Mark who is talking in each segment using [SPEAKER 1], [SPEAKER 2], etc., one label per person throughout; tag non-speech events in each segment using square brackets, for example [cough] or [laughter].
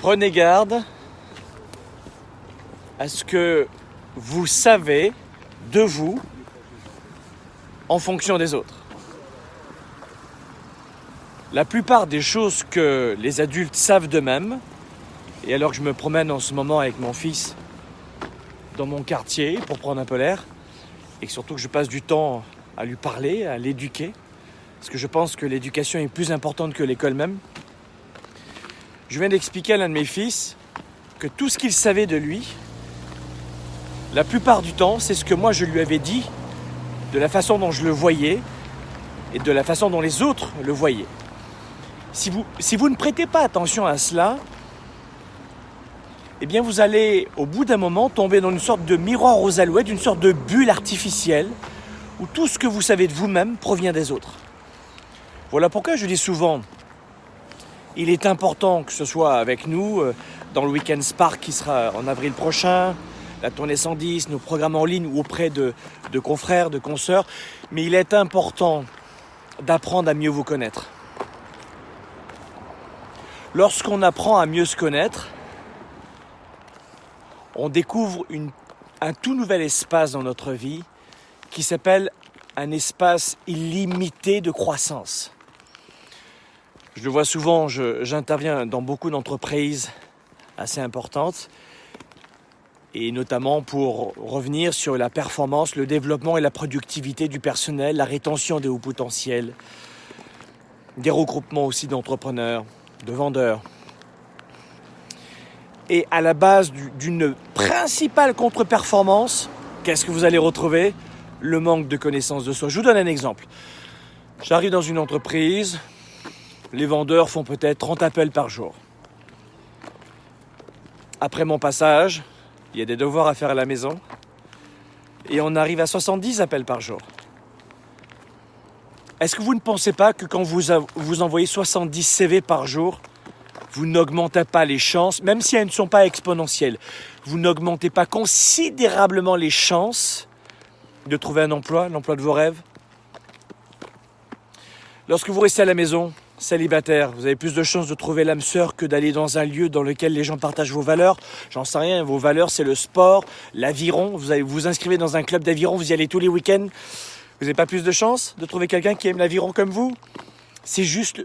[SPEAKER 1] Prenez garde à ce que vous savez de vous en fonction des autres. La plupart des choses que les adultes savent d'eux-mêmes, et alors que je me promène en ce moment avec mon fils dans mon quartier pour prendre un peu l'air, et surtout que je passe du temps à lui parler, à l'éduquer, parce que je pense que l'éducation est plus importante que l'école même, je viens d'expliquer à l'un de mes fils que tout ce qu'il savait de lui, la plupart du temps, c'est ce que moi je lui avais dit, de la façon dont je le voyais et de la façon dont les autres le voyaient. Si vous, ne prêtez pas attention à cela, eh bien vous allez au bout d'un moment tomber dans une sorte de miroir aux alouettes, une sorte de bulle artificielle où tout ce que vous savez de vous-même provient des autres. Voilà pourquoi je dis souvent, il est important que ce soit avec nous euh, dans le Weekend Spark qui sera en avril prochain, la tournée 110, nos programmes en ligne ou auprès de, confrères, de consoeurs, mais il est important d'apprendre à mieux vous connaître. Lorsqu'on apprend à mieux se connaître, on découvre un tout nouvel espace dans notre vie qui s'appelle un espace illimité de croissance. Je le vois souvent, j'interviens dans beaucoup d'entreprises assez importantes, et notamment pour revenir sur la performance, le développement et la productivité du personnel, la rétention des hauts potentiels, des regroupements aussi d'entrepreneurs, de vendeurs. Et à la base d'une principale contre-performance, qu'est-ce que vous allez retrouver? Le manque de connaissance de soi. Je vous donne un exemple. J'arrive dans une entreprise, les vendeurs font peut-être 30 appels par jour. Après mon passage, il y a des devoirs à faire à la maison, et on arrive à 70 appels par jour. Est-ce que vous ne pensez pas que quand vous, vous envoyez 70 CV par jour, vous n'augmentez pas les chances, même si elles ne sont pas exponentielles, vous n'augmentez pas considérablement les chances de trouver un emploi, l'emploi de vos rêves? Lorsque vous restez à la maison, célibataire, vous avez plus de chances de trouver l'âme sœur que d'aller dans un lieu dans lequel les gens partagent vos valeurs. J'en sais rien, vos valeurs c'est le sport, l'aviron, vous vous inscrivez dans un club d'aviron, vous y allez tous les week-ends. Vous n'avez pas plus de chances de trouver quelqu'un qui aime l'aviron comme vous? C'est juste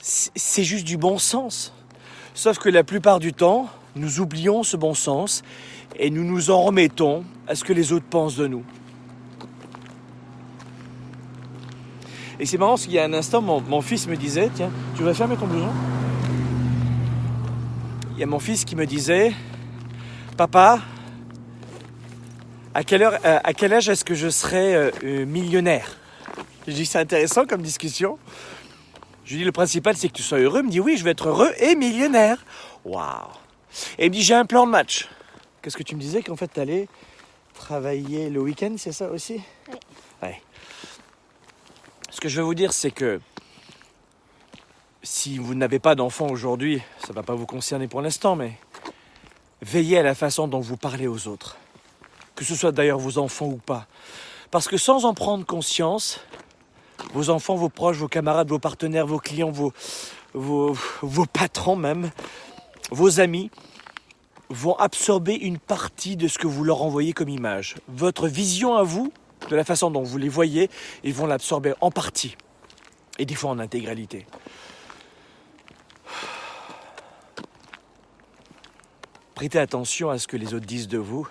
[SPEAKER 1] c'est juste du bon sens. Sauf que la plupart du temps, nous oublions ce bon sens et nous nous en remettons à ce que les autres pensent de nous. Et c'est marrant parce qu'il y a un instant, mon, fils me disait, tiens, tu vas fermer ton blouson Il y a mon fils qui me disait, papa, à quelle, heure, euh, à quel âge est-ce que je serai euh, euh, millionnaire? Je dis, c'est intéressant comme discussion. Je lui dis, le principal, c'est que tu sois heureux. Il me dit, oui, je vais être heureux et millionnaire. Waouh Et il me dit, j'ai un plan de match. Qu'est-ce que tu me disais qu'en fait, tu allais travailler le week-end, c'est ça aussi? Oui. Ouais. Que je veux vous dire, c'est que si vous n'avez pas d'enfant aujourd'hui, ça ne va pas vous concerner pour l'instant, mais veillez à la façon dont vous parlez aux autres. Que ce soit d'ailleurs vos enfants ou pas. Parce que sans en prendre conscience, vos enfants, vos proches, vos camarades, vos partenaires, vos clients, vos, vos, vos patrons même, vos amis, vont absorber une partie de ce que vous leur envoyez comme image. Votre vision à vous de la façon dont vous les voyez, ils vont l'absorber en partie, et des fois en intégralité. Prêtez attention à ce que les autres disent de vous,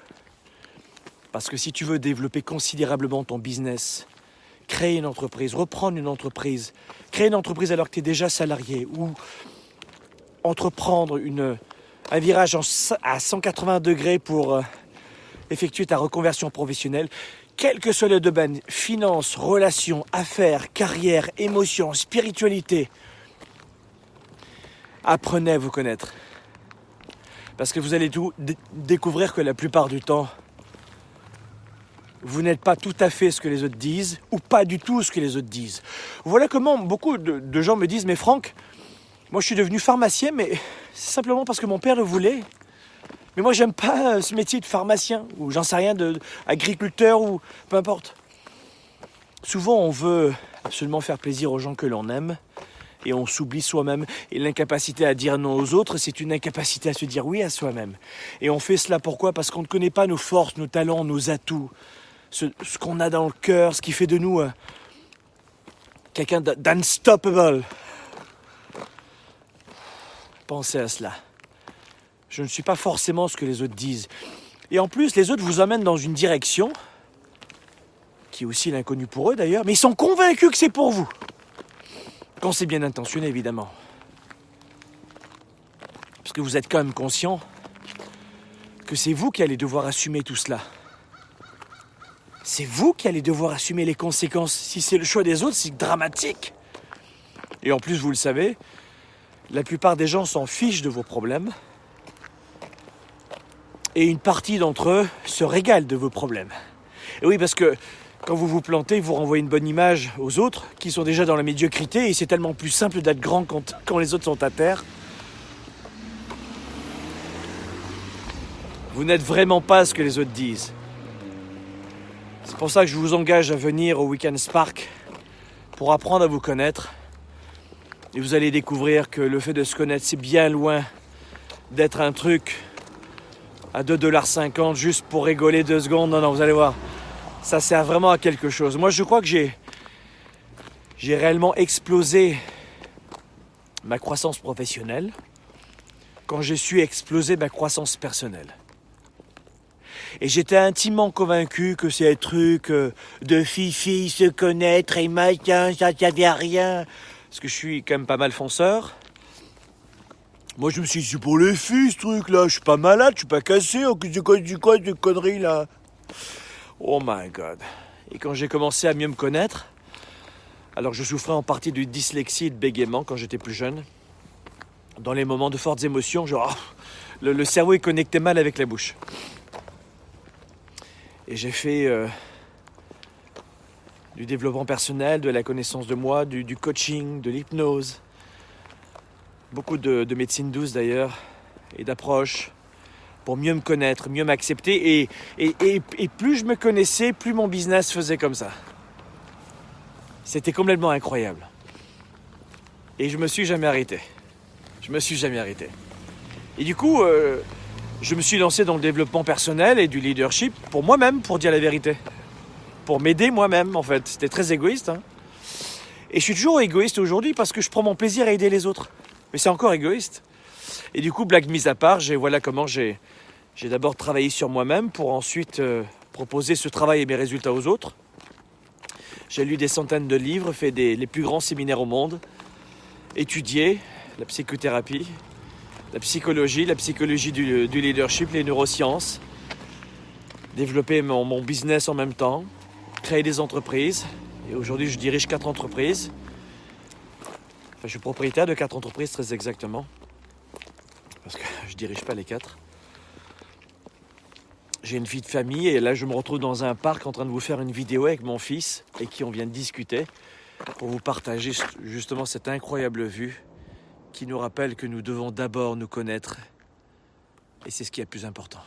[SPEAKER 1] parce que si tu veux développer considérablement ton business, créer une entreprise, reprendre une entreprise, créer une entreprise alors que tu es déjà salarié, ou entreprendre un virage à 180 degrés pour euh, effectuer ta reconversion professionnelle, quel que soit le domaine, finance, relations, affaires, carrière, émotions, spiritualité, apprenez à vous connaître. Parce que vous allez tout découvrir que la plupart du temps, vous n'êtes pas tout à fait ce que les autres disent ou pas du tout ce que les autres disent. Voilà comment beaucoup de, de gens me disent, mais Franck, moi je suis devenu pharmacien, mais c'est simplement parce que mon père le voulait. Mais moi, j'aime pas euh, ce métier de pharmacien, ou j'en sais rien, d'agriculteur, ou peu importe. Souvent, on veut absolument faire plaisir aux gens que l'on aime, et on s'oublie soi-même. Et l'incapacité à dire non aux autres, c'est une incapacité à se dire oui à soi-même. Et on fait cela pourquoi? Parce qu'on ne connaît pas nos forces, nos talents, nos atouts, ce, qu'on a dans le cœur, ce qui fait de nous euh, quelqu'un d'unstoppable. Pensez à cela. Je ne suis pas forcément ce que les autres disent. Et en plus, les autres vous amènent dans une direction, qui est aussi l'inconnu pour eux d'ailleurs, mais ils sont convaincus que c'est pour vous. Quand c'est bien intentionné, évidemment. Parce que vous êtes quand même conscient que c'est vous qui allez devoir assumer tout cela. C'est vous qui allez devoir assumer les conséquences. Si c'est le choix des autres, c'est dramatique. Et en plus, vous le savez, la plupart des gens s'en fichent de vos problèmes. Et une partie d'entre eux se régale de vos problèmes. Et oui, parce que quand vous vous plantez, vous renvoyez une bonne image aux autres qui sont déjà dans la médiocrité et c'est tellement plus simple d'être grand quand, les autres sont à terre. Vous n'êtes vraiment pas ce que les autres disent. C'est pour ça que je vous engage à venir au Weekend Spark pour apprendre à vous connaître. Et vous allez découvrir que le fait de se connaître, c'est bien loin d'être un truc à 2,50$ juste pour rigoler deux secondes. Non, non, vous allez voir ça sert vraiment à quelque chose. Moi, je crois que j'ai, j'ai réellement explosé ma croissance professionnelle quand j'ai su exploser ma croissance personnelle. Et j'étais intimement convaincu que c'est un truc euh, de fifi, se connaître et machin, ça ne à rien. Parce que je suis quand même pas mal fonceur. Moi, je me suis dit, c'est pour les filles, ce truc-là. Je suis pas malade, je suis pas cassé. Oh, quoi, du quoi, de conneries, là Oh my god. Et quand j'ai commencé à mieux me connaître, alors je souffrais en partie de dyslexie et de bégaiement quand j'étais plus jeune. Dans les moments de fortes émotions, genre, le, cerveau est connecté mal avec la bouche. Et j'ai fait euh, du développement personnel, de la connaissance de moi, du, coaching, de l'hypnose, beaucoup de, de médecine douce d'ailleurs, et d'approche pour mieux me connaître, mieux m'accepter. Et, plus je me connaissais, plus mon business faisait comme ça. C'était complètement incroyable. Et je me suis jamais arrêté. Je me suis jamais arrêté. Et du coup, euh, je me suis lancé dans le développement personnel et du leadership pour moi-même, pour dire la vérité. Pour m'aider moi-même, en fait. C'était très égoïste. Hein. Et je suis toujours égoïste aujourd'hui parce que je prends mon plaisir à aider les autres. Mais c'est encore égoïste. Et du coup, blague mise à part, voilà comment j'ai, d'abord travaillé sur moi-même pour ensuite euh, proposer ce travail et mes résultats aux autres. J'ai lu des centaines de livres, fait des, les plus grands séminaires au monde, étudié la psychothérapie, la psychologie, la psychologie du, leadership, les neurosciences, développé mon, mon, business en même temps, créé des entreprises. Et aujourd'hui, je dirige quatre entreprises. Je suis propriétaire de quatre entreprises très exactement parce que [laughs] je dirige pas les quatre. J'ai une vie de famille et là je me retrouve dans un parc en train de vous faire une vidéo avec mon fils et qui on vient de discuter pour vous partager justement cette incroyable vue qui nous rappelle que nous devons d'abord nous connaître et c'est ce qui est le plus important.